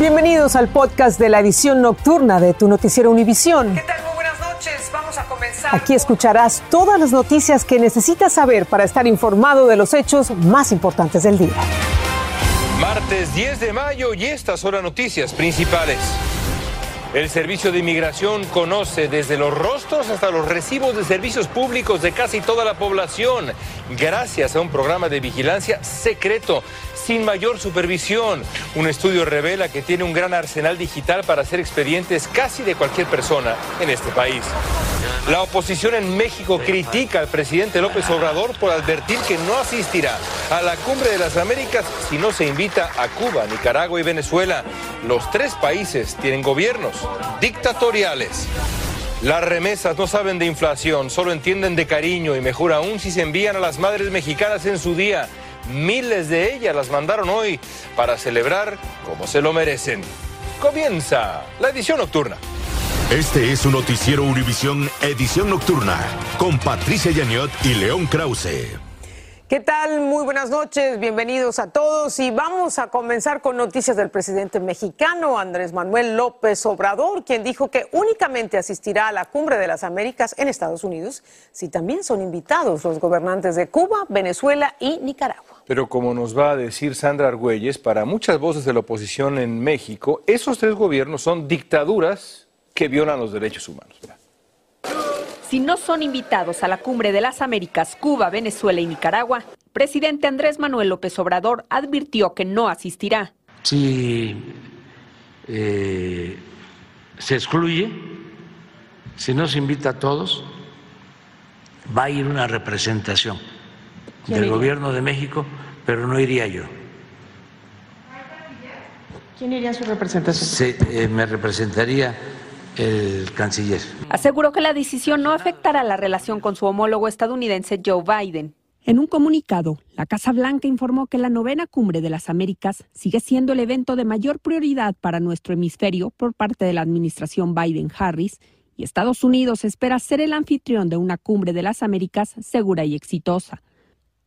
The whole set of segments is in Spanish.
Bienvenidos al podcast de la edición nocturna de tu noticiero Univisión. ¿Qué tal? Muy buenas noches. Vamos a comenzar. Aquí escucharás todas las noticias que necesitas saber para estar informado de los hechos más importantes del día. Martes 10 de mayo y estas son las noticias principales. El Servicio de Inmigración conoce desde los rostros hasta los recibos de servicios públicos de casi toda la población, gracias a un programa de vigilancia secreto sin mayor supervisión. Un estudio revela que tiene un gran arsenal digital para hacer expedientes casi de cualquier persona en este país. La oposición en México critica al presidente López Obrador por advertir que no asistirá a la cumbre de las Américas si no se invita a Cuba, Nicaragua y Venezuela. Los tres países tienen gobiernos dictatoriales. Las remesas no saben de inflación, solo entienden de cariño y mejor aún si se envían a las madres mexicanas en su día. Miles de ellas las mandaron hoy para celebrar como se lo merecen. Comienza la edición nocturna. Este es un noticiero Univisión Edición Nocturna con Patricia Yaniot y León Krause. ¿Qué tal? Muy buenas noches, bienvenidos a todos y vamos a comenzar con noticias del presidente mexicano Andrés Manuel López Obrador, quien dijo que únicamente asistirá a la Cumbre de las Américas en Estados Unidos si también son invitados los gobernantes de Cuba, Venezuela y Nicaragua. Pero como nos va a decir Sandra Argüelles, para muchas voces de la oposición en México, esos tres gobiernos son dictaduras que violan los derechos humanos. Si no son invitados a la cumbre de las Américas, Cuba, Venezuela y Nicaragua, presidente Andrés Manuel López Obrador advirtió que no asistirá. Si eh, se excluye, si no se invita a todos, va a ir una representación del gobierno de México, pero no iría yo. ¿Quién iría a su representación? Se, eh, me representaría el canciller. Aseguró que la decisión no afectará la relación con su homólogo estadounidense Joe Biden. En un comunicado, la Casa Blanca informó que la novena cumbre de las Américas sigue siendo el evento de mayor prioridad para nuestro hemisferio por parte de la administración Biden-Harris y Estados Unidos espera ser el anfitrión de una cumbre de las Américas segura y exitosa.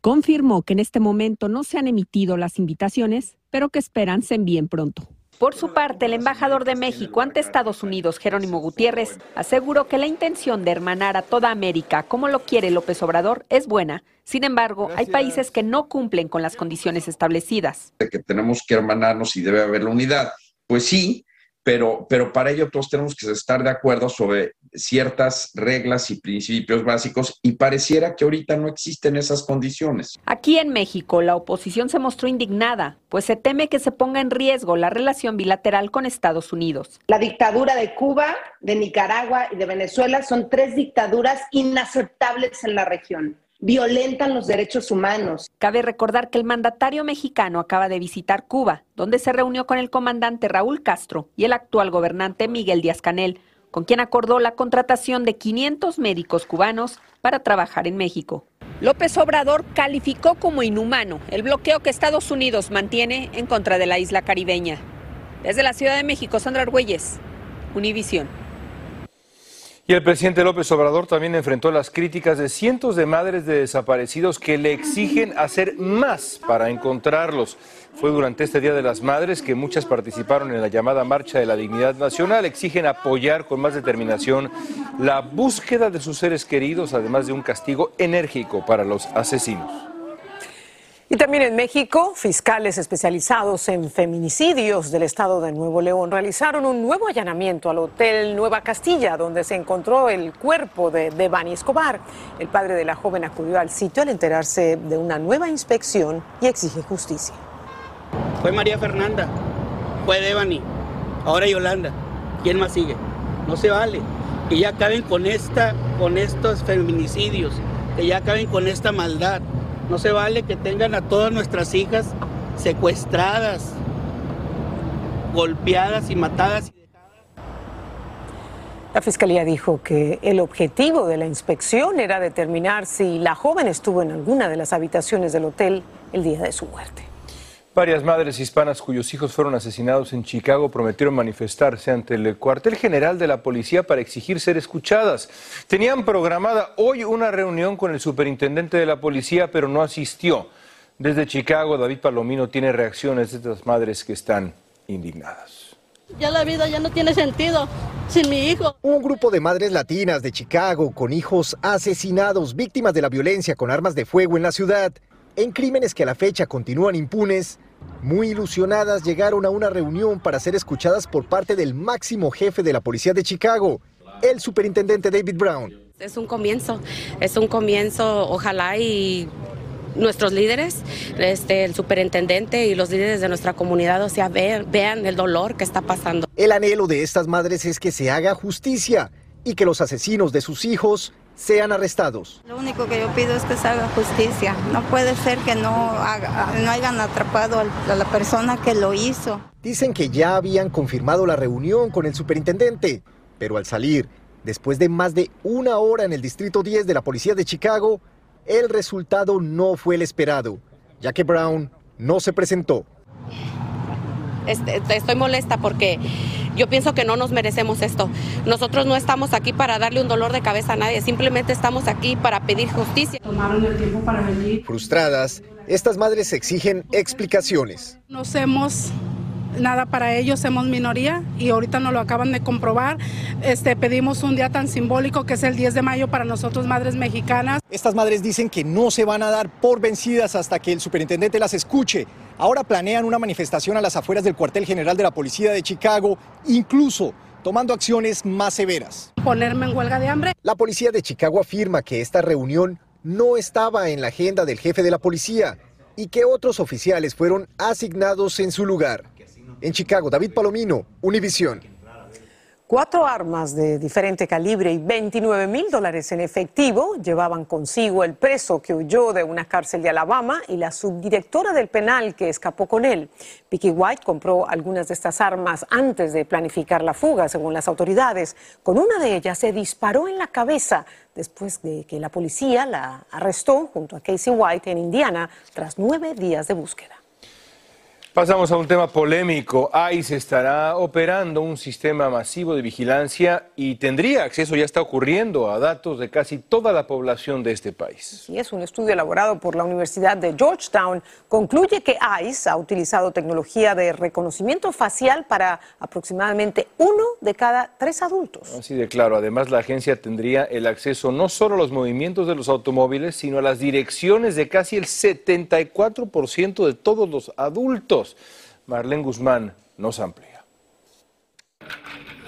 Confirmó que en este momento no se han emitido las invitaciones, pero que esperan se envíen pronto. Por su parte, el embajador de México ante Estados Unidos, Jerónimo Gutiérrez, aseguró que la intención de hermanar a toda América, como lo quiere López Obrador, es buena. Sin embargo, hay países que no cumplen con las condiciones establecidas. De que tenemos que hermanarnos y debe haber la unidad. Pues sí, pero, pero para ello todos tenemos que estar de acuerdo sobre ciertas reglas y principios básicos y pareciera que ahorita no existen esas condiciones. Aquí en México, la oposición se mostró indignada, pues se teme que se ponga en riesgo la relación bilateral con Estados Unidos. La dictadura de Cuba, de Nicaragua y de Venezuela son tres dictaduras inaceptables en la región violentan los derechos humanos. Cabe recordar que el mandatario mexicano acaba de visitar Cuba, donde se reunió con el comandante Raúl Castro y el actual gobernante Miguel Díaz Canel, con quien acordó la contratación de 500 médicos cubanos para trabajar en México. López Obrador calificó como inhumano el bloqueo que Estados Unidos mantiene en contra de la isla caribeña. Desde la Ciudad de México, Sandra Argüelles, Univisión. Y el presidente López Obrador también enfrentó las críticas de cientos de madres de desaparecidos que le exigen hacer más para encontrarlos. Fue durante este Día de las Madres que muchas participaron en la llamada Marcha de la Dignidad Nacional. Exigen apoyar con más determinación la búsqueda de sus seres queridos, además de un castigo enérgico para los asesinos. Y también en México, fiscales especializados en feminicidios del estado de Nuevo León realizaron un nuevo allanamiento al Hotel Nueva Castilla, donde se encontró el cuerpo de Devani Escobar. El padre de la joven acudió al sitio al enterarse de una nueva inspección y exige justicia. Fue María Fernanda, fue Devani, ahora Yolanda. ¿Quién más sigue? No se vale. Que ya acaben con, esta, con estos feminicidios, que ya acaben con esta maldad. No se vale que tengan a todas nuestras hijas secuestradas, golpeadas y matadas. La fiscalía dijo que el objetivo de la inspección era determinar si la joven estuvo en alguna de las habitaciones del hotel el día de su muerte. Varias madres hispanas cuyos hijos fueron asesinados en Chicago prometieron manifestarse ante el cuartel general de la policía para exigir ser escuchadas. Tenían programada hoy una reunión con el superintendente de la policía, pero no asistió. Desde Chicago, David Palomino tiene reacciones de estas madres que están indignadas. Ya la vida ya no tiene sentido sin mi hijo. Un grupo de madres latinas de Chicago con hijos asesinados, víctimas de la violencia con armas de fuego en la ciudad, en crímenes que a la fecha continúan impunes, muy ilusionadas llegaron a una reunión para ser escuchadas por parte del máximo jefe de la policía de Chicago, el superintendente David Brown. Es un comienzo, es un comienzo, ojalá y nuestros líderes, este, el superintendente y los líderes de nuestra comunidad, o sea, vean, vean el dolor que está pasando. El anhelo de estas madres es que se haga justicia y que los asesinos de sus hijos sean arrestados. Lo único que yo pido es que se haga justicia. No puede ser que no, no hayan atrapado a la persona que lo hizo. Dicen que ya habían confirmado la reunión con el superintendente, pero al salir, después de más de una hora en el Distrito 10 de la Policía de Chicago, el resultado no fue el esperado, ya que Brown no se presentó. Este, estoy molesta porque yo pienso que no nos merecemos esto. Nosotros no estamos aquí para darle un dolor de cabeza a nadie, simplemente estamos aquí para pedir justicia. Tomaron el tiempo para venir. Frustradas, estas madres exigen explicaciones. No hacemos nada para ellos, somos minoría y ahorita nos lo acaban de comprobar. Este, pedimos un día tan simbólico que es el 10 de mayo para nosotros madres mexicanas. Estas madres dicen que no se van a dar por vencidas hasta que el superintendente las escuche. Ahora planean una manifestación a las afueras del cuartel general de la policía de Chicago, incluso tomando acciones más severas. Ponerme en huelga de hambre. La policía de Chicago afirma que esta reunión no estaba en la agenda del jefe de la policía y que otros oficiales fueron asignados en su lugar. En Chicago, David Palomino, Univisión. Cuatro armas de diferente calibre y 29 mil dólares en efectivo llevaban consigo el preso que huyó de una cárcel de Alabama y la subdirectora del penal que escapó con él. Picky White compró algunas de estas armas antes de planificar la fuga, según las autoridades. Con una de ellas se disparó en la cabeza después de que la policía la arrestó junto a Casey White en Indiana tras nueve días de búsqueda. Pasamos a un tema polémico. ICE estará operando un sistema masivo de vigilancia y tendría acceso, ya está ocurriendo, a datos de casi toda la población de este país. Y es un estudio elaborado por la Universidad de Georgetown. Concluye que ICE ha utilizado tecnología de reconocimiento facial para aproximadamente uno de cada tres adultos. Así de claro. Además, la agencia tendría el acceso no solo a los movimientos de los automóviles, sino a las direcciones de casi el 74% de todos los adultos. Marlene Guzmán nos amplía.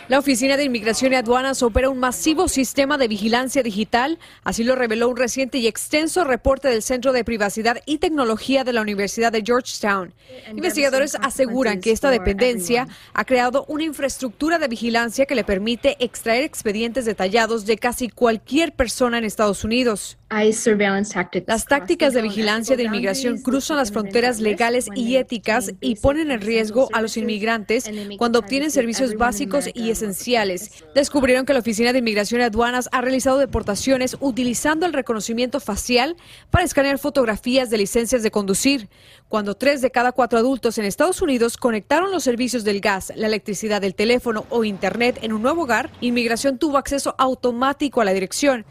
La Oficina de Inmigración y Aduanas opera un masivo sistema de vigilancia digital, así lo reveló un reciente y extenso reporte del Centro de Privacidad y Tecnología de la Universidad de Georgetown. Investigadores aseguran que esta dependencia ha creado una infraestructura de vigilancia que le permite extraer expedientes detallados de casi cualquier persona en Estados Unidos. Las tácticas de vigilancia de inmigración cruzan las fronteras legales y éticas y ponen en riesgo a los inmigrantes cuando obtienen servicios básicos y esenciales. Descubrieron que la Oficina de Inmigración y Aduanas ha realizado deportaciones utilizando el reconocimiento facial para escanear fotografías de licencias de conducir. Cuando tres de cada cuatro adultos en Estados Unidos conectaron los servicios del gas, la electricidad, el teléfono o Internet en un nuevo hogar, Inmigración tuvo acceso automático a la dirección.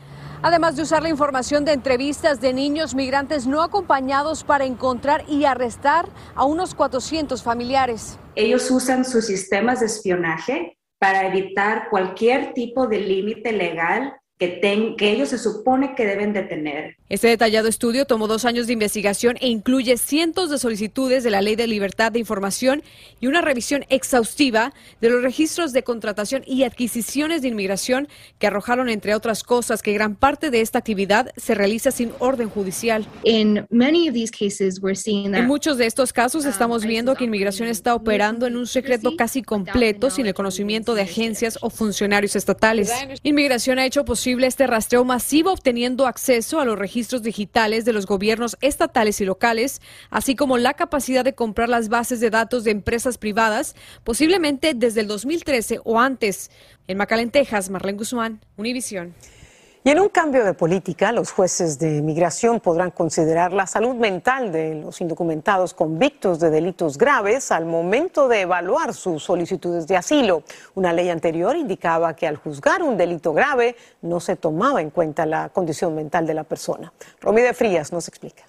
Además de usar la información de entrevistas de niños migrantes no acompañados para encontrar y arrestar a unos 400 familiares. Ellos usan sus sistemas de espionaje para evitar cualquier tipo de límite legal que, que ellos se supone que deben de tener. Este detallado estudio tomó dos años de investigación e incluye cientos de solicitudes de la Ley de Libertad de Información y una revisión exhaustiva de los registros de contratación y adquisiciones de inmigración que arrojaron, entre otras cosas, que gran parte de esta actividad se realiza sin orden judicial. En muchos de estos casos estamos viendo que inmigración está operando en un secreto casi completo sin el conocimiento de agencias o funcionarios estatales. Inmigración ha hecho posible este rastreo masivo obteniendo acceso a los registros digitales de los gobiernos estatales y locales, así como la capacidad de comprar las bases de datos de empresas privadas, posiblemente desde el 2013 o antes. En McAllen, Texas, Marlene Guzmán, Univisión. Y en un cambio de política, los jueces de migración podrán considerar la salud mental de los indocumentados convictos de delitos graves al momento de evaluar sus solicitudes de asilo. Una ley anterior indicaba que al juzgar un delito grave no se tomaba en cuenta la condición mental de la persona. Romide Frías nos explica.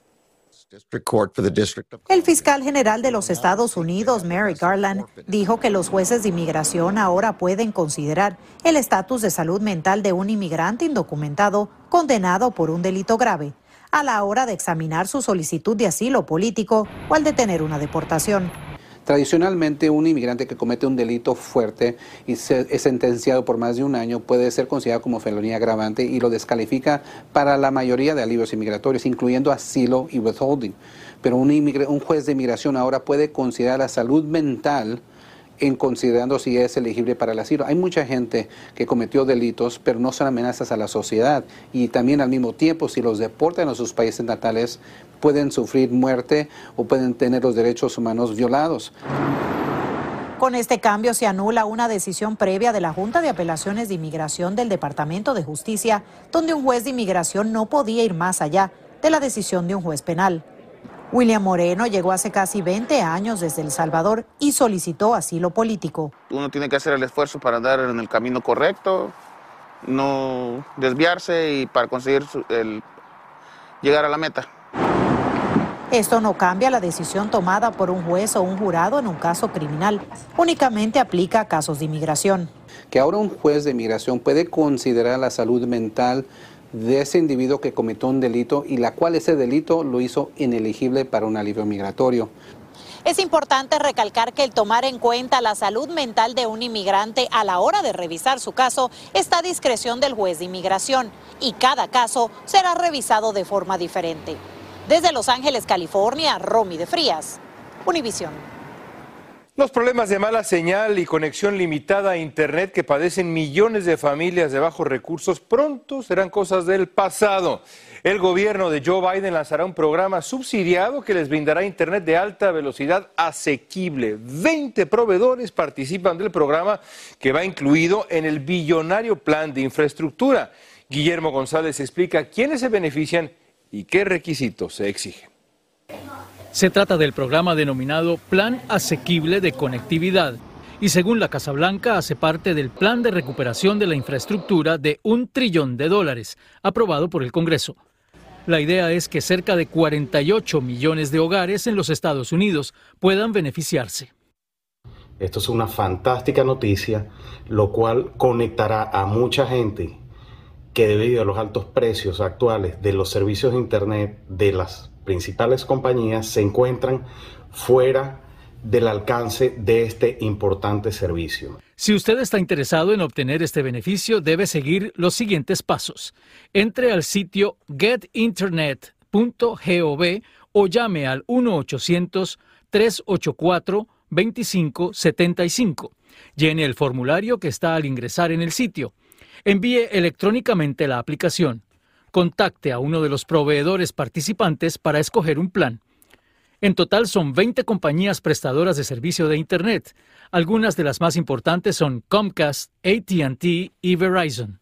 El fiscal general de los Estados Unidos, Merrick Garland, dijo que los jueces de inmigración ahora pueden considerar el estatus de salud mental de un inmigrante indocumentado condenado por un delito grave a la hora de examinar su solicitud de asilo político o al detener una deportación. Tradicionalmente, un inmigrante que comete un delito fuerte y es sentenciado por más de un año puede ser considerado como felonía agravante y lo descalifica para la mayoría de alivios inmigratorios, incluyendo asilo y withholding. Pero un, un juez de inmigración ahora puede considerar la salud mental en considerando si es elegible para el asilo. Hay mucha gente que cometió delitos, pero no son amenazas a la sociedad. Y también al mismo tiempo, si los deportan a sus países natales, pueden sufrir muerte o pueden tener los derechos humanos violados. Con este cambio se anula una decisión previa de la Junta de Apelaciones de Inmigración del Departamento de Justicia, donde un juez de inmigración no podía ir más allá de la decisión de un juez penal. William Moreno llegó hace casi 20 años desde El Salvador y solicitó asilo político. Uno tiene que hacer el esfuerzo para andar en el camino correcto, no desviarse y para conseguir el, llegar a la meta. Esto no cambia la decisión tomada por un juez o un jurado en un caso criminal. Únicamente aplica a casos de inmigración. Que ahora un juez de inmigración puede considerar la salud mental de ese individuo que cometió un delito y la cual ese delito lo hizo inelegible para un alivio migratorio. Es importante recalcar que el tomar en cuenta la salud mental de un inmigrante a la hora de revisar su caso está a discreción del juez de inmigración y cada caso será revisado de forma diferente. Desde Los Ángeles, California, Romy de Frías, Univisión. Los problemas de mala señal y conexión limitada a Internet que padecen millones de familias de bajos recursos pronto serán cosas del pasado. El gobierno de Joe Biden lanzará un programa subsidiado que les brindará Internet de alta velocidad asequible. Veinte proveedores participan del programa que va incluido en el billonario plan de infraestructura. Guillermo González explica quiénes se benefician y qué requisitos se exigen. Se trata del programa denominado Plan Asequible de Conectividad y según la Casa Blanca hace parte del plan de recuperación de la infraestructura de un trillón de dólares aprobado por el Congreso. La idea es que cerca de 48 millones de hogares en los Estados Unidos puedan beneficiarse. Esto es una fantástica noticia, lo cual conectará a mucha gente que debido a los altos precios actuales de los servicios de Internet de las principales compañías se encuentran fuera del alcance de este importante servicio. Si usted está interesado en obtener este beneficio, debe seguir los siguientes pasos. Entre al sitio getinternet.gov o llame al 1-800-384-2575. Llene el formulario que está al ingresar en el sitio. Envíe electrónicamente la aplicación contacte a uno de los proveedores participantes para escoger un plan. En total son 20 compañías prestadoras de servicio de Internet. Algunas de las más importantes son Comcast, ATT y Verizon.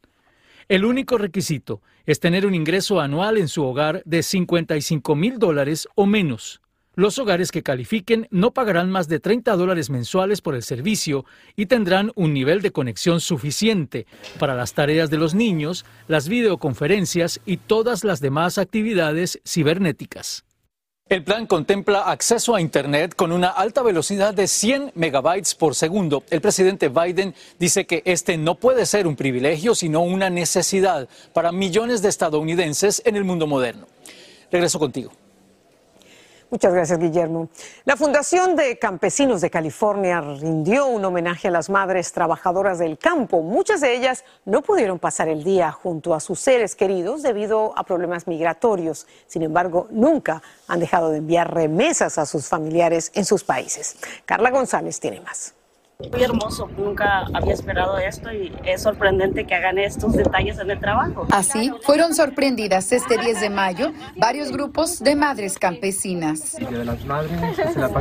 El único requisito es tener un ingreso anual en su hogar de 55 mil dólares o menos. Los hogares que califiquen no pagarán más de 30 dólares mensuales por el servicio y tendrán un nivel de conexión suficiente para las tareas de los niños, las videoconferencias y todas las demás actividades cibernéticas. El plan contempla acceso a Internet con una alta velocidad de 100 megabytes por segundo. El presidente Biden dice que este no puede ser un privilegio, sino una necesidad para millones de estadounidenses en el mundo moderno. Regreso contigo. Muchas gracias, Guillermo. La Fundación de Campesinos de California rindió un homenaje a las madres trabajadoras del campo. Muchas de ellas no pudieron pasar el día junto a sus seres queridos debido a problemas migratorios. Sin embargo, nunca han dejado de enviar remesas a sus familiares en sus países. Carla González tiene más. Muy hermoso, nunca había esperado esto y es sorprendente que hagan estos detalles en el trabajo. Así, fueron sorprendidas este 10 de mayo varios grupos de madres campesinas.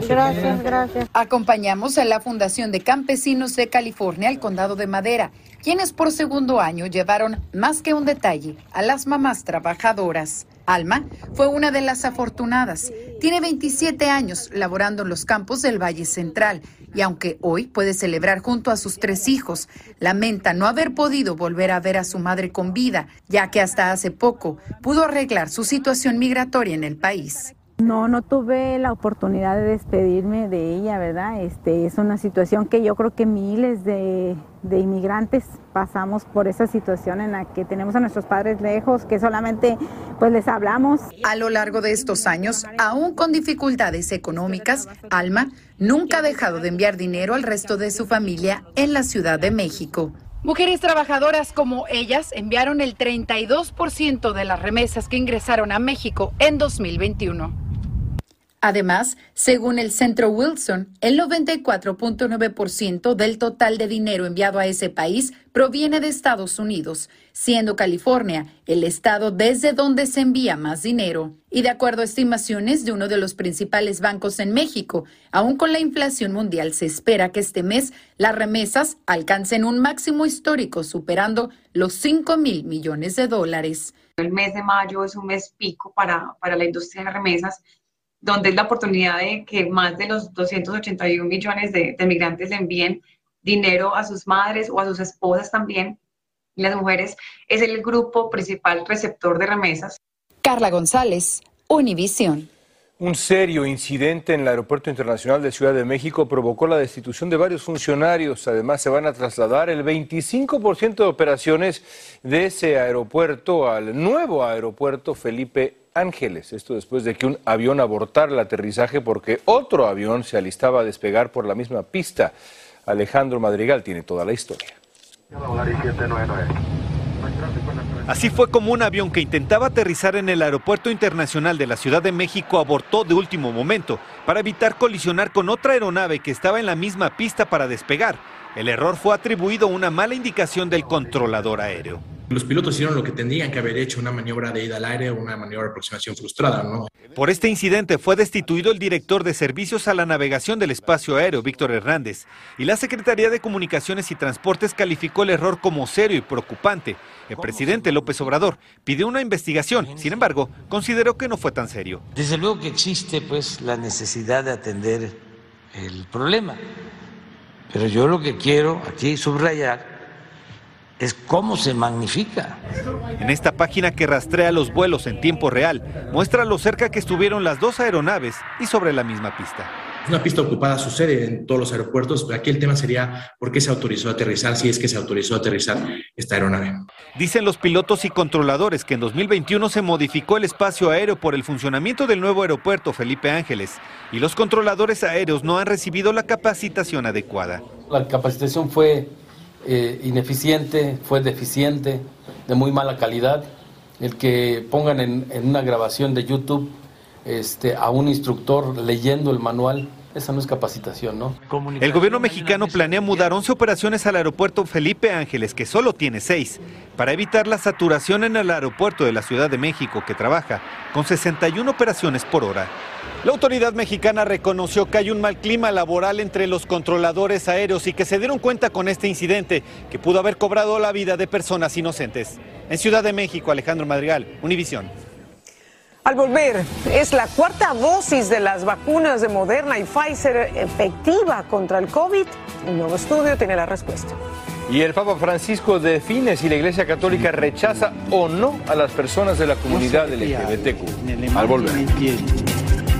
Gracias, gracias. Acompañamos a la Fundación de Campesinos de California, el Condado de Madera, quienes por segundo año llevaron más que un detalle a las mamás trabajadoras. Alma fue una de las afortunadas. Tiene 27 años laborando en los campos del Valle Central y aunque hoy puede celebrar junto a sus tres hijos, lamenta no haber podido volver a ver a su madre con vida, ya que hasta hace poco pudo arreglar su situación migratoria en el país. No, no tuve la oportunidad de despedirme de ella, ¿verdad? Este, es una situación que yo creo que miles de, de inmigrantes pasamos por esa situación en la que tenemos a nuestros padres lejos, que solamente pues les hablamos. A lo largo de estos años, aún con dificultades económicas, Alma nunca ha dejado de enviar dinero al resto de su familia en la Ciudad de México. Mujeres trabajadoras como ellas enviaron el 32% de las remesas que ingresaron a México en 2021. Además, según el Centro Wilson, el 94.9% del total de dinero enviado a ese país proviene de Estados Unidos, siendo California el estado desde donde se envía más dinero. Y de acuerdo a estimaciones de uno de los principales bancos en México, aún con la inflación mundial se espera que este mes las remesas alcancen un máximo histórico superando los 5 mil millones de dólares. El mes de mayo es un mes pico para, para la industria de remesas donde es la oportunidad de que más de los 281 millones de, migrantes le envíen dinero a sus madres o a sus esposas también. Las mujeres es el grupo principal receptor de remesas. Carla González, Univisión. Un serio incidente en el Aeropuerto Internacional de Ciudad de México provocó la destitución de varios funcionarios. Además, se van a trasladar el 25% de operaciones de ese aeropuerto al nuevo aeropuerto Felipe Ángeles. Esto después de que un avión abortara el aterrizaje porque otro avión se alistaba a despegar por la misma pista. Alejandro Madrigal tiene toda la historia. Así fue como un avión que intentaba aterrizar en el Aeropuerto Internacional de la Ciudad de México abortó de último momento para evitar colisionar con otra aeronave que estaba en la misma pista para despegar. El error fue atribuido a una mala indicación del controlador aéreo. Los pilotos hicieron lo que tendrían que haber hecho, una maniobra de ida al aire, una maniobra de aproximación frustrada, ¿no? Por este incidente fue destituido el director de Servicios a la Navegación del Espacio Aéreo, Víctor Hernández, y la Secretaría de Comunicaciones y Transportes calificó el error como serio y preocupante. El presidente López Obrador pidió una investigación, sin embargo, consideró que no fue tan serio. Desde luego que existe pues la necesidad de atender el problema, pero yo lo que quiero aquí subrayar es cómo se magnifica. En esta página que rastrea los vuelos en tiempo real, muestra lo cerca que estuvieron las dos aeronaves y sobre la misma pista. Una pista ocupada sucede en todos los aeropuertos, pero aquí el tema sería por qué se autorizó a aterrizar, si es que se autorizó a aterrizar esta aeronave. Dicen los pilotos y controladores que en 2021 se modificó el espacio aéreo por el funcionamiento del nuevo aeropuerto Felipe Ángeles y los controladores aéreos no han recibido la capacitación adecuada. La capacitación fue eh, ineficiente, fue deficiente, de muy mala calidad. El que pongan en, una grabación de YouTube este, a un instructor leyendo el manual, esa no es capacitación, ¿no? El gobierno mexicano planea mudar 11 operaciones al aeropuerto Felipe Ángeles, que solo tiene 6, para evitar la saturación en el aeropuerto de la Ciudad de México, que trabaja con 61 operaciones por hora. La autoridad mexicana reconoció que hay un mal clima laboral entre los controladores aéreos y que se dieron cuenta con este incidente que pudo haber cobrado la vida de personas inocentes. En Ciudad de México, Alejandro Madrigal, Univisión. Al volver, ¿es la cuarta dosis de las vacunas de Moderna y Pfizer efectiva contra el COVID? Un nuevo estudio tiene la respuesta. Y el Papa Francisco define si la Iglesia Católica rechaza o no a las personas de la comunidad LGBTQ. Al volver.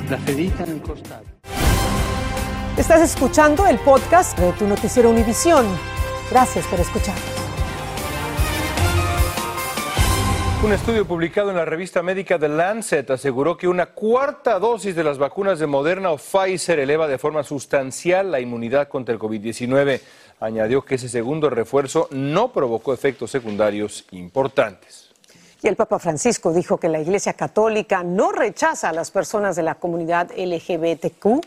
La en el costado. Estás escuchando el podcast de tu noticiero Univisión. Gracias por escucharnos. Un estudio publicado en la revista médica The Lancet aseguró que una cuarta dosis de las vacunas de Moderna o Pfizer eleva de forma sustancial la inmunidad contra el COVID-19. Añadió que ese segundo refuerzo no provocó efectos secundarios importantes. Y el Papa Francisco dijo que la Iglesia Católica no rechaza a las personas de la comunidad LGBTQ.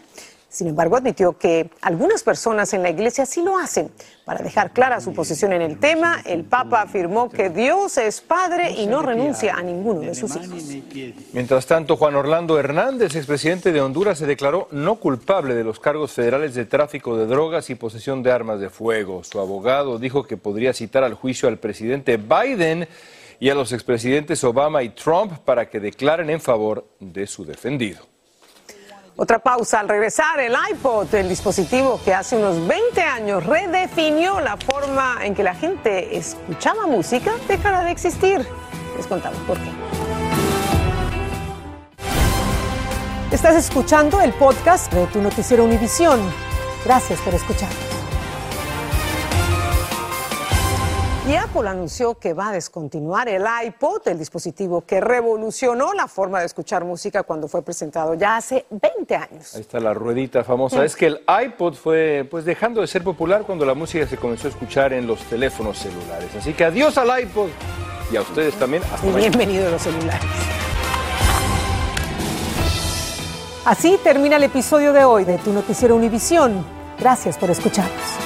Sin embargo, admitió que algunas personas en la Iglesia sí lo hacen. Para dejar clara su posición en el tema, el Papa afirmó que Dios es Padre y no renuncia a ninguno de sus hijos. Mientras tanto, Juan Orlando Hernández, expresidente de Honduras, se declaró no culpable de los cargos federales de tráfico de drogas y posesión de armas de fuego. Su abogado dijo que podría citar al juicio al presidente Biden y a los expresidentes Obama y Trump para que declaren en favor de su defendido. Otra pausa al regresar, el iPod, el dispositivo que hace unos 20 años redefinió la forma en que la gente escuchaba música, dejará de existir. Les contamos por qué. Estás escuchando el podcast de tu noticiero Univisión. Gracias por escucharnos. Y Apple anunció que va a descontinuar el iPod, el dispositivo que revolucionó la forma de escuchar música cuando fue presentado ya hace 20 años. Ahí está la ruedita famosa. Es que el iPod fue pues dejando de ser popular cuando la música se comenzó a escuchar en los teléfonos celulares. Así que adiós al iPod y a ustedes también. Hasta Y bienvenidos a los celulares. Así termina el episodio de hoy de Tu Noticiero Univisión. Gracias por escucharnos.